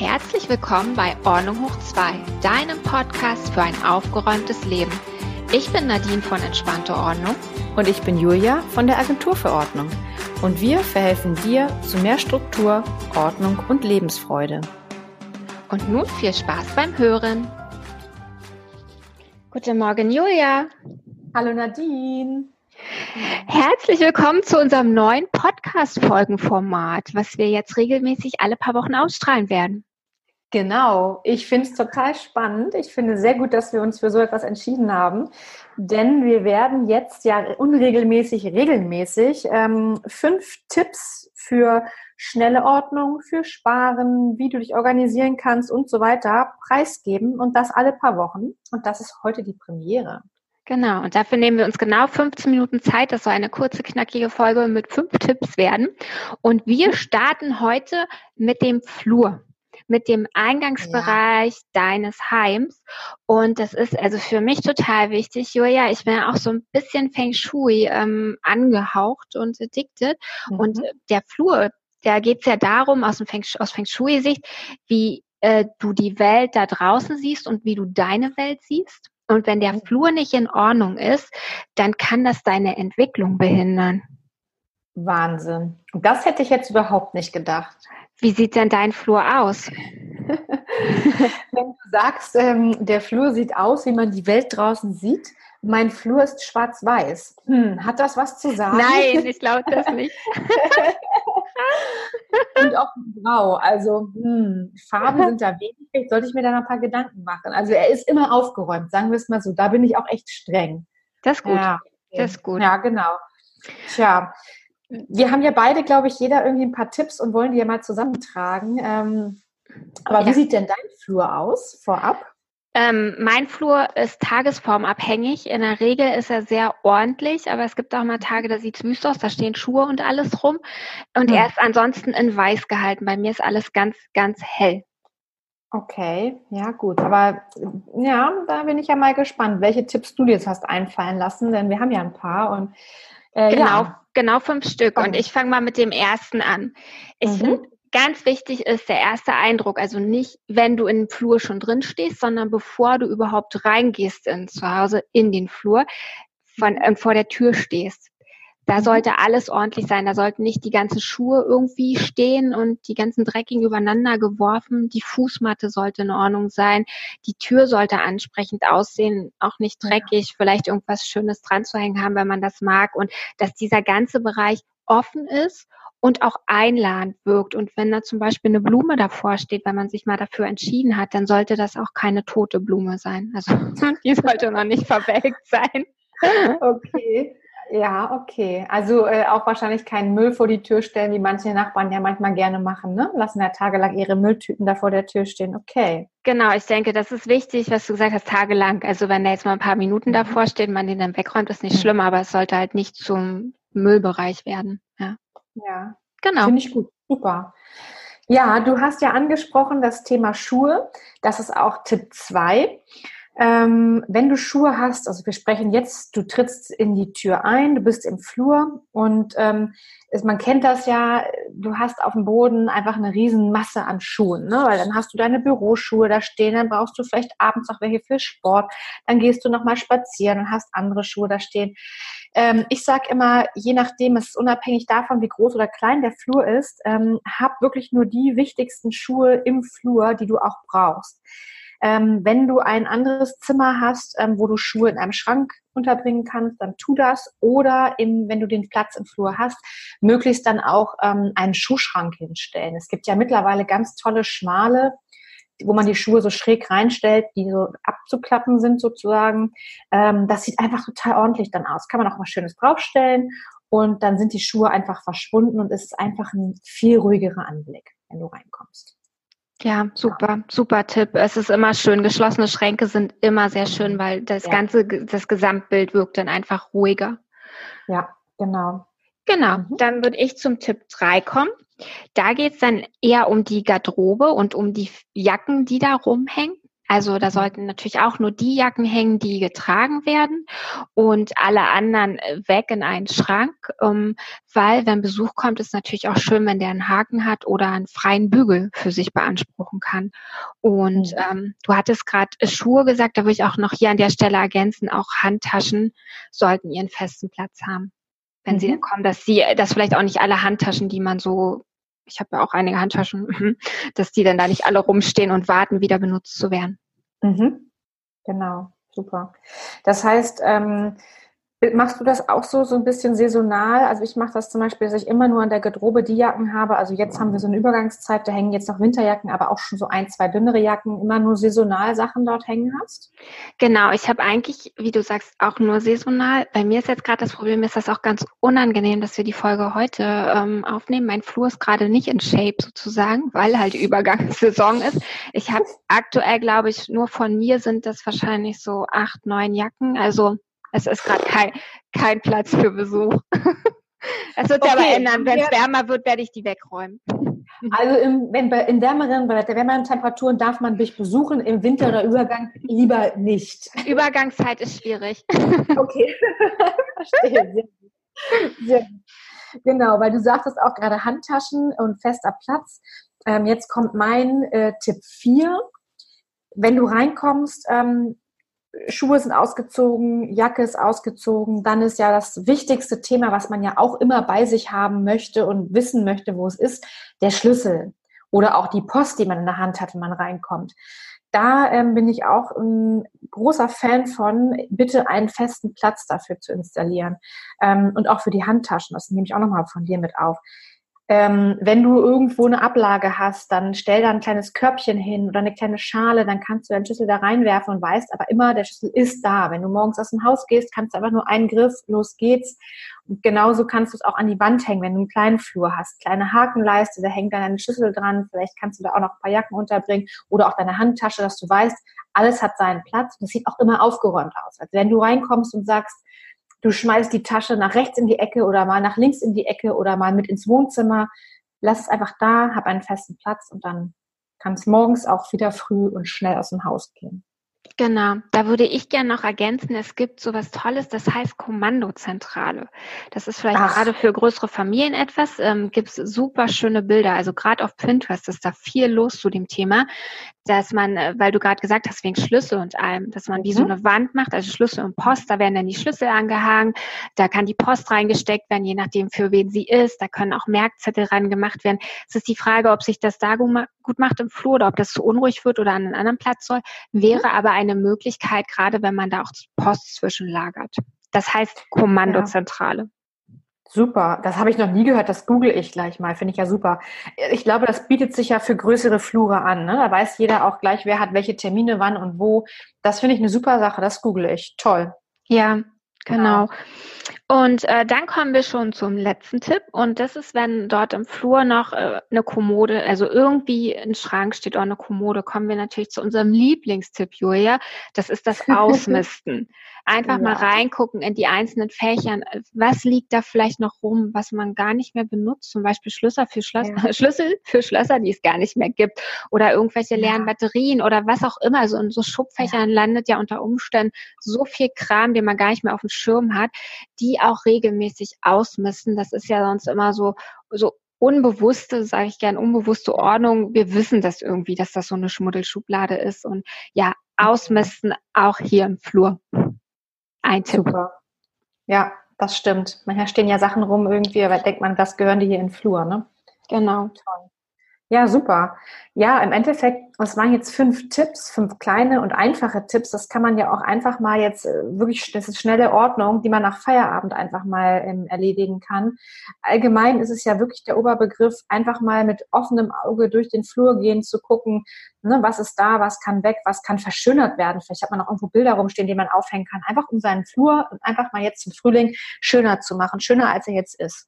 Herzlich willkommen bei Ordnung hoch 2, deinem Podcast für ein aufgeräumtes Leben. Ich bin Nadine von Entspannte Ordnung. Und ich bin Julia von der Agentur für Ordnung. Und wir verhelfen dir zu mehr Struktur, Ordnung und Lebensfreude. Und nun viel Spaß beim Hören. Guten Morgen, Julia. Hallo Nadine. Herzlich willkommen zu unserem neuen Podcast-Folgenformat, was wir jetzt regelmäßig alle paar Wochen ausstrahlen werden. Genau, ich finde es total spannend. Ich finde sehr gut, dass wir uns für so etwas entschieden haben, denn wir werden jetzt ja unregelmäßig, regelmäßig ähm, fünf Tipps für schnelle Ordnung, für Sparen, wie du dich organisieren kannst und so weiter preisgeben und das alle paar Wochen. Und das ist heute die Premiere. Genau, und dafür nehmen wir uns genau 15 Minuten Zeit. Das soll eine kurze, knackige Folge mit fünf Tipps werden. Und wir starten heute mit dem Flur mit dem Eingangsbereich ja. deines Heims. Und das ist also für mich total wichtig, Julia. Ich bin ja auch so ein bisschen Feng Shui ähm, angehaucht und addicted. Mhm. Und der Flur, da geht's ja darum, aus, dem Feng, aus Feng Shui-Sicht, wie äh, du die Welt da draußen siehst und wie du deine Welt siehst. Und wenn der mhm. Flur nicht in Ordnung ist, dann kann das deine Entwicklung behindern. Wahnsinn. Das hätte ich jetzt überhaupt nicht gedacht. Wie sieht denn dein Flur aus? Wenn du sagst, ähm, der Flur sieht aus, wie man die Welt draußen sieht, mein Flur ist schwarz-weiß. Hm, hat das was zu sagen? Nein, ich glaube das nicht. Und auch grau. Also hm, Farben sind da wenig. Vielleicht sollte ich mir da noch ein paar Gedanken machen. Also er ist immer aufgeräumt, sagen wir es mal so. Da bin ich auch echt streng. Das ist gut. Ja, das ist gut. Ja, genau. Tja, wir haben ja beide, glaube ich, jeder irgendwie ein paar Tipps und wollen die ja mal zusammentragen. Ähm, aber ja. wie sieht denn dein Flur aus vorab? Ähm, mein Flur ist tagesformabhängig. In der Regel ist er sehr ordentlich, aber es gibt auch mal Tage, da sieht es wüst aus, da stehen Schuhe und alles rum. Und hm. er ist ansonsten in weiß gehalten. Bei mir ist alles ganz, ganz hell. Okay, ja gut. Aber ja, da bin ich ja mal gespannt, welche Tipps du dir jetzt hast einfallen lassen, denn wir haben ja ein paar und äh, genau. ja genau fünf Stück. Und ich fange mal mit dem ersten an. Ich mhm. finde, ganz wichtig ist der erste Eindruck. Also nicht, wenn du in den Flur schon drin stehst, sondern bevor du überhaupt reingehst in zu Hause in den Flur, von, äh, vor der Tür stehst. Da mhm. sollte alles ordentlich sein. Da sollten nicht die ganzen Schuhe irgendwie stehen und die ganzen Dreckigen übereinander geworfen. Die Fußmatte sollte in Ordnung sein. Die Tür sollte ansprechend aussehen, auch nicht dreckig. Vielleicht irgendwas Schönes dran zu hängen haben, wenn man das mag. Und dass dieser ganze Bereich offen ist und auch einladend wirkt. Und wenn da zum Beispiel eine Blume davor steht, wenn man sich mal dafür entschieden hat, dann sollte das auch keine tote Blume sein. Also die sollte noch nicht verwelkt sein. Okay. Ja, okay. Also äh, auch wahrscheinlich keinen Müll vor die Tür stellen, wie manche Nachbarn ja manchmal gerne machen, ne? Lassen ja tagelang ihre Mülltüten da vor der Tür stehen. Okay. Genau, ich denke, das ist wichtig, was du gesagt hast, tagelang. Also wenn da jetzt mal ein paar Minuten mhm. davor steht, man den dann wegräumt, ist nicht mhm. schlimm, aber es sollte halt nicht zum Müllbereich werden. Ja. Ja. Genau. Finde ich gut. Super. Ja, du hast ja angesprochen das Thema Schuhe. Das ist auch Tipp 2. Ähm, wenn du Schuhe hast, also wir sprechen jetzt, du trittst in die Tür ein, du bist im Flur und ähm, ist, man kennt das ja, du hast auf dem Boden einfach eine riesen Masse an Schuhen, ne? weil dann hast du deine Büroschuhe da stehen, dann brauchst du vielleicht abends auch welche für Sport, dann gehst du nochmal spazieren und hast andere Schuhe da stehen. Ähm, ich sage immer, je nachdem, es ist unabhängig davon, wie groß oder klein der Flur ist, ähm, hab wirklich nur die wichtigsten Schuhe im Flur, die du auch brauchst. Ähm, wenn du ein anderes Zimmer hast, ähm, wo du Schuhe in einem Schrank unterbringen kannst, dann tu das. Oder in, wenn du den Platz im Flur hast, möglichst dann auch ähm, einen Schuhschrank hinstellen. Es gibt ja mittlerweile ganz tolle schmale wo man die Schuhe so schräg reinstellt, die so abzuklappen sind sozusagen. Ähm, das sieht einfach total ordentlich dann aus. Kann man auch was Schönes draufstellen und dann sind die Schuhe einfach verschwunden und es ist einfach ein viel ruhigerer Anblick, wenn du reinkommst. Ja, super, super Tipp. Es ist immer schön. Geschlossene Schränke sind immer sehr schön, weil das ja. ganze, das Gesamtbild wirkt dann einfach ruhiger. Ja, genau. Genau, mhm. dann würde ich zum Tipp 3 kommen. Da geht es dann eher um die Garderobe und um die Jacken, die da rumhängen. Also da sollten natürlich auch nur die Jacken hängen, die getragen werden und alle anderen äh, weg in einen Schrank, ähm, weil wenn Besuch kommt, ist natürlich auch schön, wenn der einen Haken hat oder einen freien Bügel für sich beanspruchen kann. Und mhm. ähm, du hattest gerade Schuhe gesagt, da würde ich auch noch hier an der Stelle ergänzen, auch Handtaschen sollten ihren festen Platz haben. Wenn mhm. sie dann kommen, dass sie, dass vielleicht auch nicht alle Handtaschen, die man so ich habe ja auch einige Handtaschen, mhm, dass die dann da nicht alle rumstehen und warten, wieder benutzt zu werden. Mhm. Genau, super. Das heißt, ähm, Machst du das auch so, so ein bisschen saisonal? Also ich mache das zum Beispiel, dass ich immer nur an der Garderobe die Jacken habe. Also jetzt haben wir so eine Übergangszeit, da hängen jetzt noch Winterjacken, aber auch schon so ein, zwei dünnere Jacken, immer nur saisonal Sachen dort hängen hast? Genau, ich habe eigentlich, wie du sagst, auch nur saisonal. Bei mir ist jetzt gerade das Problem, ist das auch ganz unangenehm, dass wir die Folge heute ähm, aufnehmen. Mein Flur ist gerade nicht in Shape sozusagen, weil halt Übergangssaison ist. Ich habe aktuell, glaube ich, nur von mir sind das wahrscheinlich so acht, neun Jacken. Also es ist gerade kein, kein Platz für Besuch. Es wird sich okay. aber ändern. Wenn es wärmer wird, werde ich die wegräumen. Also im, wenn bei, in wärmeren, bei wärmeren Temperaturen darf man dich besuchen, im Winter oder Übergang lieber nicht. Übergangszeit ist schwierig. Okay, verstehe. Sehr gut. Sehr gut. Genau, weil du sagtest auch gerade Handtaschen und fester Platz. Ähm, jetzt kommt mein äh, Tipp 4. Wenn du reinkommst, ähm, Schuhe sind ausgezogen, Jacke ist ausgezogen, dann ist ja das wichtigste Thema, was man ja auch immer bei sich haben möchte und wissen möchte, wo es ist, der Schlüssel oder auch die Post, die man in der Hand hat, wenn man reinkommt. Da ähm, bin ich auch ein großer Fan von, bitte einen festen Platz dafür zu installieren. Ähm, und auch für die Handtaschen, das nehme ich auch nochmal von dir mit auf. Ähm, wenn du irgendwo eine Ablage hast, dann stell da ein kleines Körbchen hin oder eine kleine Schale, dann kannst du deinen Schlüssel da reinwerfen und weißt aber immer, der Schlüssel ist da. Wenn du morgens aus dem Haus gehst, kannst du einfach nur einen Griff, los geht's. Und genauso kannst du es auch an die Wand hängen, wenn du einen kleinen Flur hast. Kleine Hakenleiste, da hängt dann eine Schlüssel dran. Vielleicht kannst du da auch noch ein paar Jacken unterbringen oder auch deine Handtasche, dass du weißt, alles hat seinen Platz und es sieht auch immer aufgeräumt aus. Also wenn du reinkommst und sagst, du schmeißt die Tasche nach rechts in die Ecke oder mal nach links in die Ecke oder mal mit ins Wohnzimmer. Lass es einfach da, hab einen festen Platz und dann kann es morgens auch wieder früh und schnell aus dem Haus gehen. Genau, da würde ich gerne noch ergänzen, es gibt so was Tolles, das heißt Kommandozentrale. Das ist vielleicht Ach. gerade für größere Familien etwas, ähm, gibt es super schöne Bilder, also gerade auf Pinterest ist da viel los zu dem Thema dass man, äh, weil du gerade gesagt hast, wegen Schlüssel und allem, dass man wie mhm. so eine Wand macht, also Schlüssel und Post, da werden dann die Schlüssel angehangen, da kann die Post reingesteckt werden, je nachdem für wen sie ist, da können auch Merkzettel ran gemacht werden. Es ist die Frage, ob sich das da gut macht im Flur oder ob das zu unruhig wird oder an einen anderen Platz soll, wäre mhm. aber eine Möglichkeit, gerade wenn man da auch Post zwischenlagert. Das heißt Kommandozentrale. Ja. Super, das habe ich noch nie gehört, das google ich gleich mal, finde ich ja super. Ich glaube, das bietet sich ja für größere Flure an. Ne? Da weiß jeder auch gleich, wer hat welche Termine, wann und wo. Das finde ich eine super Sache, das google ich. Toll. Ja, genau. genau. Und äh, dann kommen wir schon zum letzten Tipp. Und das ist, wenn dort im Flur noch äh, eine Kommode, also irgendwie ein Schrank steht oder eine Kommode, kommen wir natürlich zu unserem Lieblingstipp, Julia. Das ist das Ausmisten. Einfach ja. mal reingucken in die einzelnen Fächern. Was liegt da vielleicht noch rum, was man gar nicht mehr benutzt? Zum Beispiel Schlüssel für Schlösser, ja. Schlüssel für Schlösser, die es gar nicht mehr gibt. Oder irgendwelche leeren ja. Batterien oder was auch immer. So in so Schubfächern landet ja unter Umständen so viel Kram, den man gar nicht mehr auf dem Schirm hat, die auch regelmäßig ausmisten. Das ist ja sonst immer so, so unbewusste, sage ich gern, unbewusste Ordnung. Wir wissen das irgendwie, dass das so eine Schmuddelschublade ist. Und ja, ausmisten auch hier im Flur. Ein Tipp. Super. Ja, das stimmt. Manchmal stehen ja Sachen rum irgendwie, aber denkt man, was gehören die hier in den Flur, ne? Genau. Toll. Ja, super. Ja, im Endeffekt, es waren jetzt fünf Tipps, fünf kleine und einfache Tipps. Das kann man ja auch einfach mal jetzt äh, wirklich, das ist schnelle Ordnung, die man nach Feierabend einfach mal ähm, erledigen kann. Allgemein ist es ja wirklich der Oberbegriff, einfach mal mit offenem Auge durch den Flur gehen, zu gucken, ne, was ist da, was kann weg, was kann verschönert werden. Vielleicht hat man auch irgendwo Bilder rumstehen, die man aufhängen kann. Einfach um seinen Flur einfach mal jetzt zum Frühling schöner zu machen, schöner als er jetzt ist.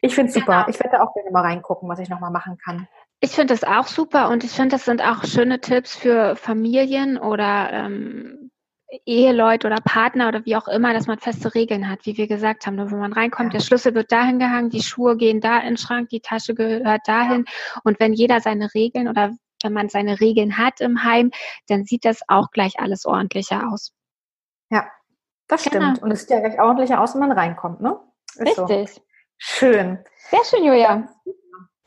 Ich finde es super. Genau. Ich werde da auch gerne mal reingucken, was ich nochmal machen kann. Ich finde das auch super und ich finde, das sind auch schöne Tipps für Familien oder ähm, Eheleute oder Partner oder wie auch immer, dass man feste Regeln hat, wie wir gesagt haben. Wenn man reinkommt, der Schlüssel wird dahin gehangen, die Schuhe gehen da in den Schrank, die Tasche gehört dahin. Und wenn jeder seine Regeln oder wenn man seine Regeln hat im Heim, dann sieht das auch gleich alles ordentlicher aus. Ja, das genau. stimmt. Und es sieht ja gleich ordentlicher aus, wenn man reinkommt, ne? Ist Richtig. So. Schön. Sehr schön, Julia.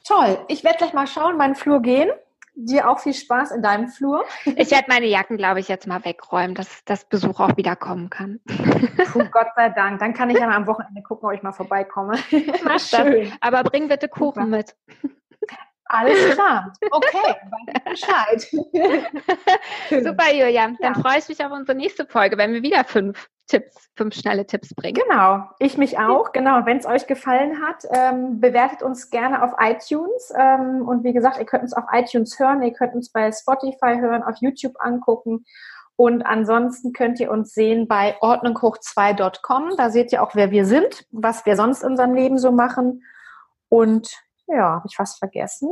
Toll. Ich werde gleich mal schauen, meinen Flur gehen. Dir auch viel Spaß in deinem Flur. Ich werde meine Jacken, glaube ich, jetzt mal wegräumen, dass das Besuch auch wieder kommen kann. Puh, Gott sei Dank. Dann kann ich ja mal am Wochenende gucken, ob ich mal vorbeikomme. Mach schön. Aber bring bitte Kuchen Super. mit. Alles klar. Okay, Bescheid. Super, Julia. Dann ja. freue ich mich auf unsere nächste Folge, wenn wir wieder fünf Tipps, fünf schnelle Tipps bringen. Genau, ich mich auch. Genau, wenn es euch gefallen hat, ähm, bewertet uns gerne auf iTunes. Ähm, und wie gesagt, ihr könnt uns auf iTunes hören, ihr könnt uns bei Spotify hören, auf YouTube angucken. Und ansonsten könnt ihr uns sehen bei ordnunghoch2.com. Da seht ihr auch, wer wir sind, was wir sonst in unserem Leben so machen. Und ja, habe ich was vergessen?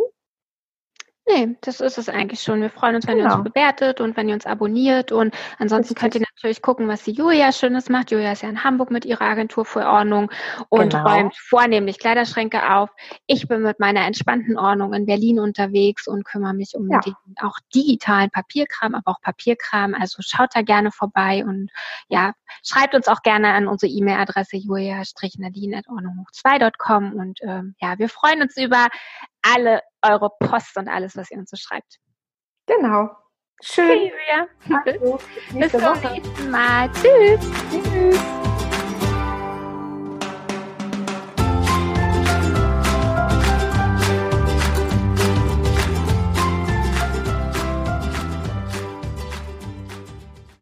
Nee, das ist es eigentlich schon. Wir freuen uns, wenn genau. ihr uns genau. bewertet und wenn ihr uns abonniert. Und ansonsten könnt ihr natürlich gucken, was die Julia Schönes macht. Julia ist ja in Hamburg mit ihrer Agentur für Ordnung und genau. räumt vornehmlich Kleiderschränke auf. Ich bin mit meiner entspannten Ordnung in Berlin unterwegs und kümmere mich um ja. den auch digitalen Papierkram, aber auch Papierkram. Also schaut da gerne vorbei und ja, schreibt uns auch gerne an unsere E-Mail-Adresse julia-nadine.ordnunghoch2.com und ähm, ja, wir freuen uns über alle eure Post und alles, was ihr uns so schreibt. Genau. Schön. Okay, ja. Also, bis zum nächsten Mal. Tschüss. Tschüss.